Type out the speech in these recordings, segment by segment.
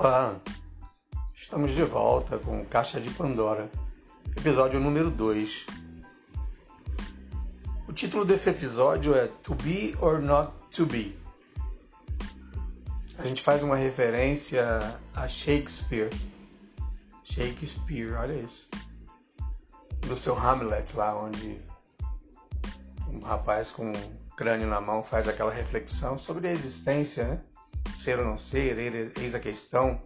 Olá, estamos de volta com Caixa de Pandora, episódio número 2. O título desse episódio é To Be or Not to Be. A gente faz uma referência a Shakespeare. Shakespeare, olha isso. Do seu Hamlet, lá onde um rapaz com um crânio na mão faz aquela reflexão sobre a existência, né? Ser ou não ser, eis a questão.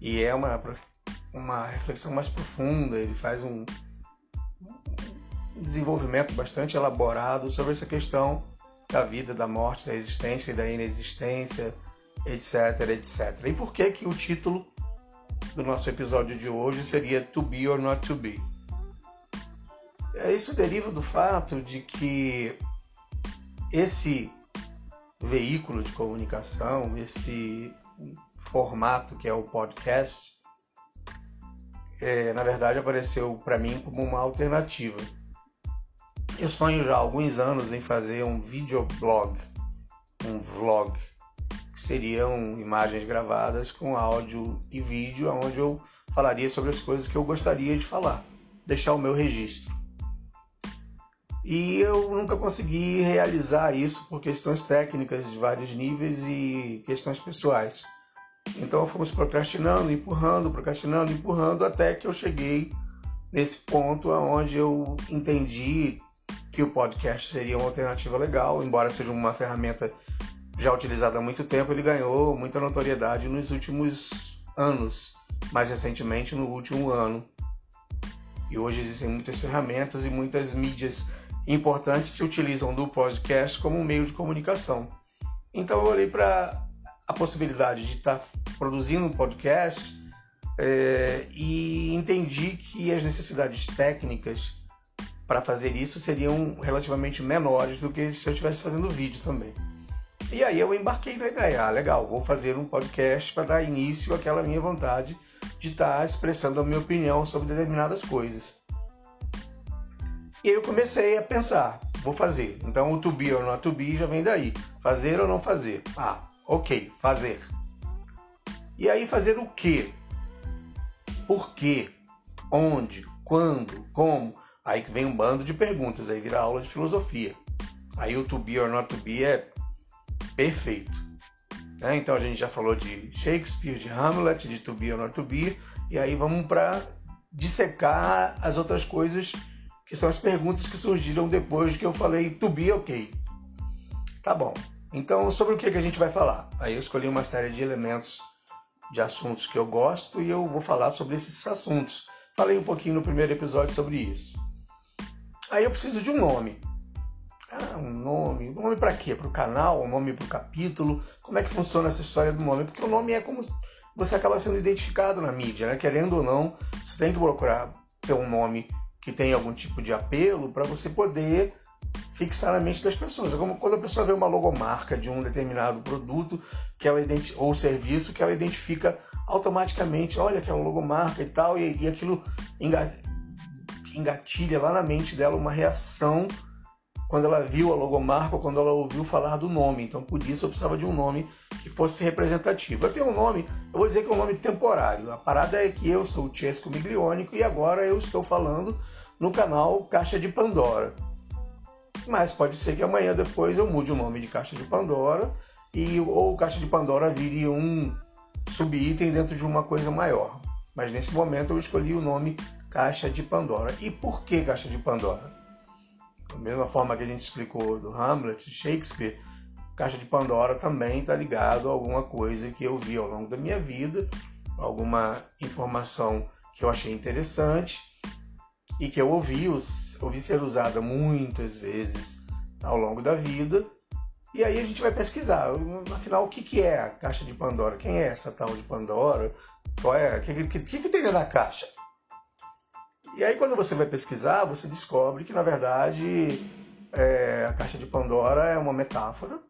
E é uma, uma reflexão mais profunda, ele faz um, um desenvolvimento bastante elaborado sobre essa questão da vida, da morte, da existência e da inexistência, etc, etc. E por que que o título do nosso episódio de hoje seria To Be or Not To Be? Isso deriva do fato de que esse veículo de comunicação, esse formato que é o podcast, é, na verdade apareceu para mim como uma alternativa. Eu sonho já há alguns anos em fazer um videoblog, um vlog, que seriam imagens gravadas com áudio e vídeo, onde eu falaria sobre as coisas que eu gostaria de falar, deixar o meu registro. E eu nunca consegui realizar isso por questões técnicas de vários níveis e questões pessoais. Então fomos procrastinando, empurrando, procrastinando, empurrando, até que eu cheguei nesse ponto onde eu entendi que o podcast seria uma alternativa legal, embora seja uma ferramenta já utilizada há muito tempo, ele ganhou muita notoriedade nos últimos anos, mais recentemente no último ano. E hoje existem muitas ferramentas e muitas mídias importantes se utilizam do podcast como um meio de comunicação. Então eu olhei para a possibilidade de estar tá produzindo um podcast é, e entendi que as necessidades técnicas para fazer isso seriam relativamente menores do que se eu estivesse fazendo vídeo também. E aí eu embarquei na ideia, ah, legal, vou fazer um podcast para dar início àquela minha vontade de estar tá expressando a minha opinião sobre determinadas coisas. E aí eu comecei a pensar, vou fazer. Então o to be or not to be já vem daí. Fazer ou não fazer? Ah, ok, fazer. E aí fazer o quê? Por quê? Onde? Quando? Como? Aí vem um bando de perguntas, aí vira aula de filosofia. Aí o to be or not to be é perfeito. Né? Então a gente já falou de Shakespeare, de Hamlet, de to be or not to be, e aí vamos para dissecar as outras coisas que são as perguntas que surgiram depois que eu falei to be ok. Tá bom. Então, sobre o que, que a gente vai falar? Aí eu escolhi uma série de elementos de assuntos que eu gosto e eu vou falar sobre esses assuntos. Falei um pouquinho no primeiro episódio sobre isso. Aí eu preciso de um nome. Ah, um nome. Um nome para quê? Para o canal? Um nome para o capítulo? Como é que funciona essa história do nome? Porque o nome é como você acaba sendo identificado na mídia, né? Querendo ou não, você tem que procurar ter um nome que tem algum tipo de apelo para você poder fixar na mente das pessoas. É como quando a pessoa vê uma logomarca de um determinado produto que ela ou serviço que ela identifica automaticamente, olha aquela logomarca e tal, e, e aquilo engatilha lá na mente dela uma reação quando ela viu a logomarca ou quando ela ouviu falar do nome. Então, por isso eu precisava de um nome que fosse representativo. Eu tenho um nome, eu vou dizer que é um nome temporário. A parada é que eu sou o Chesco Miglionico e agora eu estou falando no canal Caixa de Pandora. Mas pode ser que amanhã depois eu mude o nome de Caixa de Pandora e ou Caixa de Pandora vire um subitem dentro de uma coisa maior. Mas nesse momento eu escolhi o nome Caixa de Pandora. E por que Caixa de Pandora? Da mesma forma que a gente explicou do Hamlet, Shakespeare, Caixa de Pandora também está ligado a alguma coisa que eu vi ao longo da minha vida, alguma informação que eu achei interessante e que eu ouvi, ouvi ser usada muitas vezes ao longo da vida. E aí a gente vai pesquisar, afinal, o que, que é a caixa de Pandora? Quem é essa tal de Pandora? Qual é? O que, que, que, que tem dentro da caixa? E aí quando você vai pesquisar, você descobre que na verdade é, a caixa de Pandora é uma metáfora,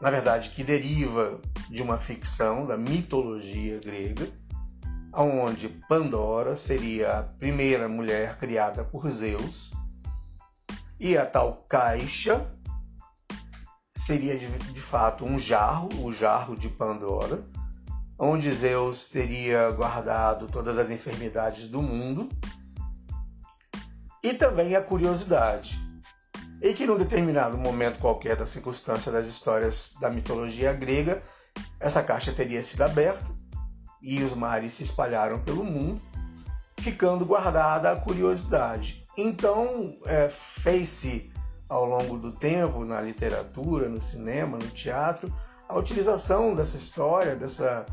na verdade que deriva de uma ficção da mitologia grega, onde Pandora seria a primeira mulher criada por Zeus e a tal caixa seria de, de fato um jarro, o jarro de Pandora, onde Zeus teria guardado todas as enfermidades do mundo, e também a curiosidade, e que num determinado momento qualquer da circunstância das histórias da mitologia grega, essa caixa teria sido aberta e os mares se espalharam pelo mundo, ficando guardada a curiosidade. Então, é, fez-se ao longo do tempo, na literatura, no cinema, no teatro, a utilização dessa história, dessa,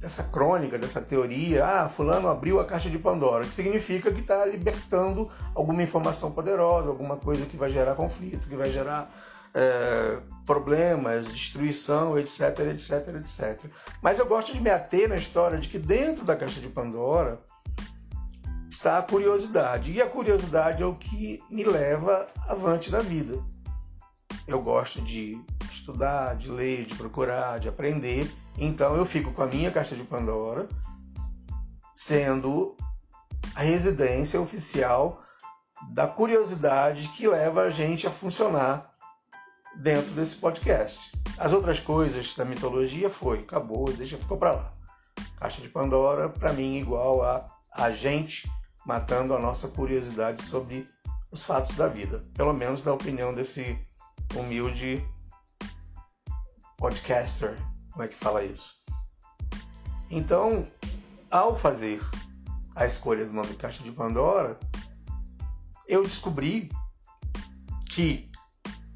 dessa crônica, dessa teoria. Ah, Fulano abriu a caixa de Pandora, que significa que está libertando alguma informação poderosa, alguma coisa que vai gerar conflito, que vai gerar é, problemas, destruição, etc, etc, etc. Mas eu gosto de me ater na história de que dentro da caixa de Pandora está a curiosidade. E a curiosidade é o que me leva avante na vida. Eu gosto de estudar, de ler, de procurar, de aprender. Então eu fico com a minha caixa de Pandora sendo a residência oficial da curiosidade que leva a gente a funcionar dentro desse podcast. As outras coisas da mitologia foi, acabou, deixa ficou para lá. Caixa de Pandora para mim igual a a gente matando a nossa curiosidade sobre os fatos da vida, pelo menos na opinião desse humilde podcaster, como é que fala isso? Então, ao fazer a escolha do nome Caixa de Pandora, eu descobri que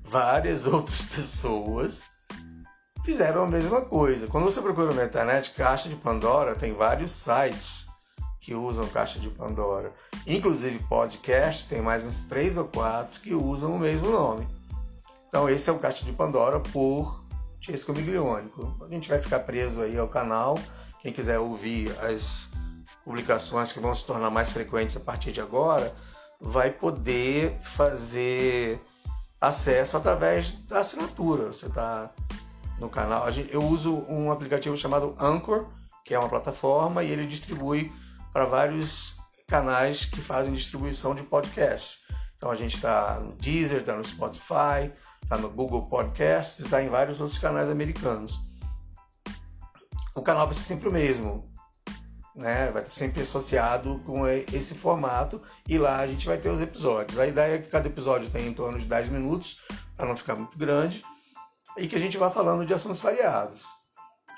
várias outras pessoas fizeram a mesma coisa. Quando você procura na internet Caixa de Pandora, tem vários sites que usam Caixa de Pandora. Inclusive podcast, tem mais uns três ou quatro que usam o mesmo nome. Então esse é o Caixa de Pandora por Chesco Miglione. A gente vai ficar preso aí ao canal. Quem quiser ouvir as publicações que vão se tornar mais frequentes a partir de agora, vai poder fazer acesso através da assinatura. Você está no canal. Eu uso um aplicativo chamado Anchor, que é uma plataforma e ele distribui para vários canais que fazem distribuição de podcasts. Então a gente está no Deezer, está no Spotify, está no Google Podcasts, está em vários outros canais americanos. O canal ser sempre o mesmo, né? vai sempre associado com esse formato e lá a gente vai ter os episódios. A ideia é que cada episódio tenha em torno de 10 minutos, para não ficar muito grande, e que a gente vá falando de assuntos variados.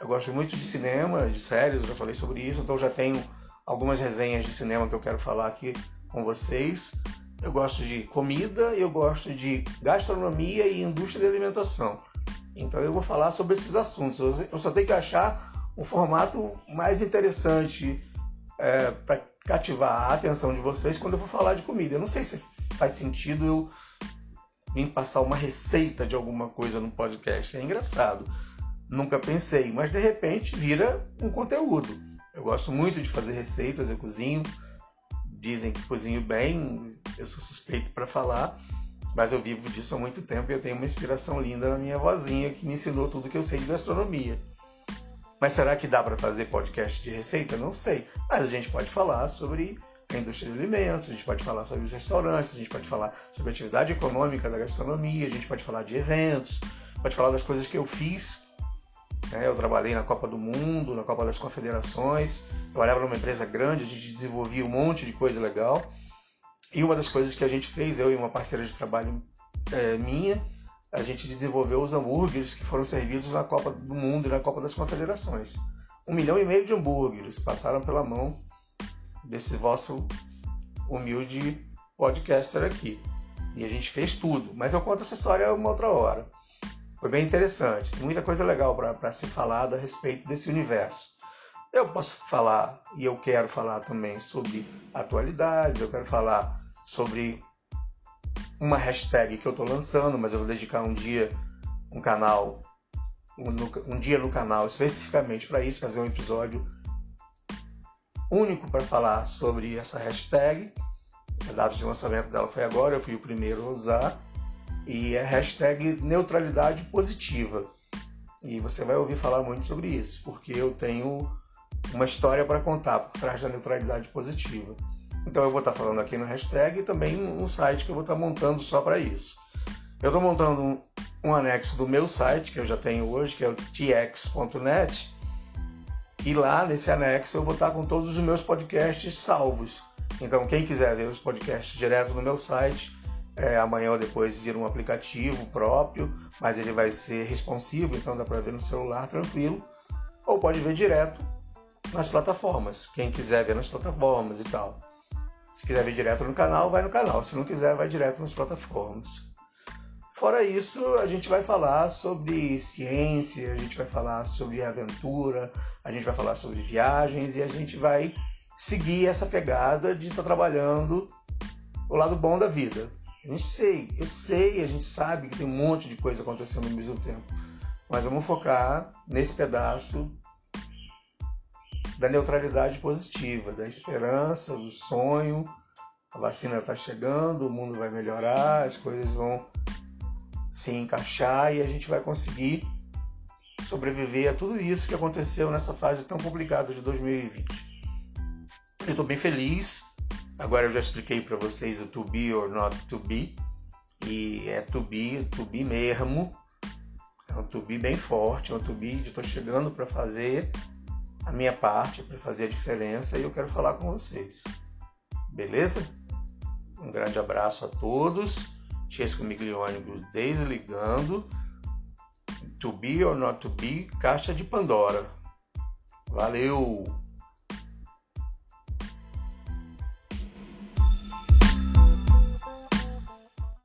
Eu gosto muito de cinema, de séries, eu já falei sobre isso, então já tenho algumas resenhas de cinema que eu quero falar aqui com vocês. Eu gosto de comida, eu gosto de gastronomia e indústria de alimentação. Então eu vou falar sobre esses assuntos. Eu só tenho que achar um formato mais interessante é, para cativar a atenção de vocês quando eu for falar de comida. Eu não sei se faz sentido eu vir passar uma receita de alguma coisa no podcast. É engraçado. Nunca pensei, mas de repente vira um conteúdo. Eu gosto muito de fazer receitas, eu cozinho. Dizem que cozinho bem, eu sou suspeito para falar, mas eu vivo disso há muito tempo e eu tenho uma inspiração linda na minha vozinha que me ensinou tudo que eu sei de gastronomia. Mas será que dá para fazer podcast de receita? Não sei. Mas a gente pode falar sobre a indústria de alimentos, a gente pode falar sobre os restaurantes, a gente pode falar sobre a atividade econômica da gastronomia, a gente pode falar de eventos, pode falar das coisas que eu fiz né? Eu trabalhei na Copa do Mundo, na Copa das Confederações, trabalhava numa empresa grande, a gente desenvolvia um monte de coisa legal. E uma das coisas que a gente fez, eu e uma parceira de trabalho é, minha, a gente desenvolveu os hambúrgueres que foram servidos na Copa do Mundo e na Copa das Confederações. Um milhão e meio de hambúrgueres passaram pela mão desse vosso humilde podcaster aqui. E a gente fez tudo. Mas eu conto essa história uma outra hora. Foi bem interessante, muita coisa legal para se falar a respeito desse universo. Eu posso falar e eu quero falar também sobre atualidades, eu quero falar sobre uma hashtag que eu estou lançando, mas eu vou dedicar um dia, um canal, um, um dia no canal especificamente para isso, fazer um episódio único para falar sobre essa hashtag. A data de lançamento dela foi agora, eu fui o primeiro a usar e é hashtag neutralidade positiva. E você vai ouvir falar muito sobre isso, porque eu tenho uma história para contar por trás da neutralidade positiva. Então eu vou estar falando aqui no hashtag e também um site que eu vou estar montando só para isso. Eu estou montando um, um, anexo do meu site, que eu já tenho hoje, que é o tx.net, E lá nesse anexo eu vou estar com todos os meus podcasts salvos. Então quem quiser ver os podcasts direto no meu site, é, amanhã ou depois vir um aplicativo próprio, mas ele vai ser responsivo, então dá para ver no celular tranquilo. Ou pode ver direto nas plataformas. Quem quiser ver nas plataformas e tal. Se quiser ver direto no canal, vai no canal. Se não quiser, vai direto nas plataformas. Fora isso, a gente vai falar sobre ciência, a gente vai falar sobre aventura, a gente vai falar sobre viagens e a gente vai seguir essa pegada de estar trabalhando o lado bom da vida. A gente sei, eu sei, a gente sabe que tem um monte de coisa acontecendo ao mesmo tempo, mas vamos focar nesse pedaço da neutralidade positiva, da esperança, do sonho. A vacina está chegando, o mundo vai melhorar, as coisas vão se encaixar e a gente vai conseguir sobreviver a tudo isso que aconteceu nessa fase tão complicada de 2020. Eu estou bem feliz. Agora eu já expliquei para vocês o to be or not to be. E é to be, to be mesmo. É um to be bem forte, é um to be de estou chegando para fazer a minha parte, para fazer a diferença e eu quero falar com vocês. Beleza? Um grande abraço a todos Chesco Miglione desligando. To be or not to be, caixa de Pandora. Valeu!